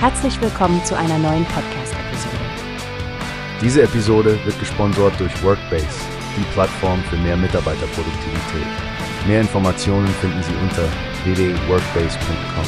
Herzlich willkommen zu einer neuen Podcast-Episode. Diese Episode wird gesponsert durch Workbase, die Plattform für mehr Mitarbeiterproduktivität. Mehr Informationen finden Sie unter www.workbase.com.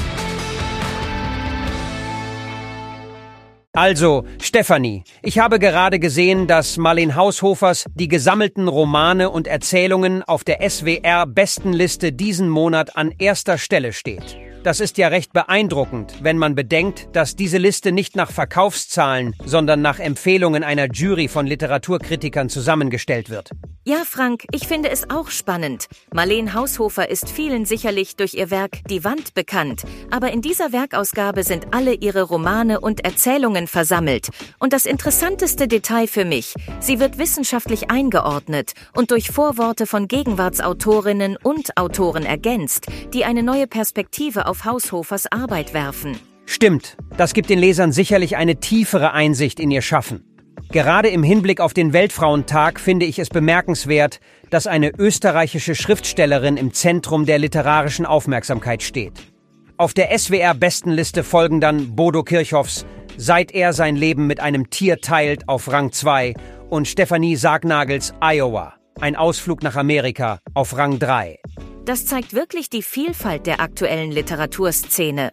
Also, Stefanie, ich habe gerade gesehen, dass Marlene Haushofers die gesammelten Romane und Erzählungen auf der SWR-Bestenliste diesen Monat an erster Stelle steht. Das ist ja recht beeindruckend, wenn man bedenkt, dass diese Liste nicht nach Verkaufszahlen, sondern nach Empfehlungen einer Jury von Literaturkritikern zusammengestellt wird. Ja, Frank, ich finde es auch spannend. Marleen Haushofer ist vielen sicherlich durch ihr Werk Die Wand bekannt, aber in dieser Werkausgabe sind alle ihre Romane und Erzählungen versammelt. Und das interessanteste Detail für mich, sie wird wissenschaftlich eingeordnet und durch Vorworte von Gegenwartsautorinnen und Autoren ergänzt, die eine neue Perspektive auf Haushofers Arbeit werfen. Stimmt, das gibt den Lesern sicherlich eine tiefere Einsicht in ihr Schaffen. Gerade im Hinblick auf den Weltfrauentag finde ich es bemerkenswert, dass eine österreichische Schriftstellerin im Zentrum der literarischen Aufmerksamkeit steht. Auf der SWR-Bestenliste folgen dann Bodo Kirchhoffs Seit er sein Leben mit einem Tier teilt auf Rang 2 und Stefanie Sargnagels Iowa, ein Ausflug nach Amerika auf Rang 3. Das zeigt wirklich die Vielfalt der aktuellen Literaturszene.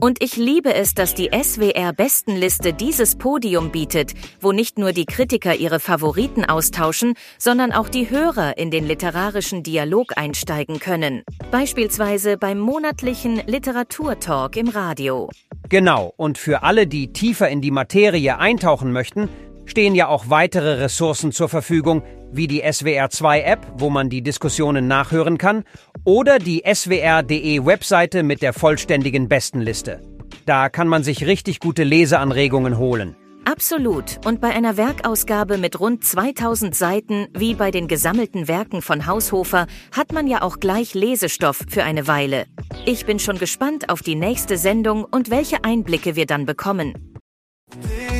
Und ich liebe es, dass die SWR-Bestenliste dieses Podium bietet, wo nicht nur die Kritiker ihre Favoriten austauschen, sondern auch die Hörer in den literarischen Dialog einsteigen können. Beispielsweise beim monatlichen Literaturtalk im Radio. Genau, und für alle, die tiefer in die Materie eintauchen möchten, stehen ja auch weitere Ressourcen zur Verfügung, wie die SWR2-App, wo man die Diskussionen nachhören kann, oder die swr.de Webseite mit der vollständigen Bestenliste. Da kann man sich richtig gute Leseanregungen holen. Absolut. Und bei einer Werkausgabe mit rund 2000 Seiten, wie bei den gesammelten Werken von Haushofer, hat man ja auch gleich Lesestoff für eine Weile. Ich bin schon gespannt auf die nächste Sendung und welche Einblicke wir dann bekommen.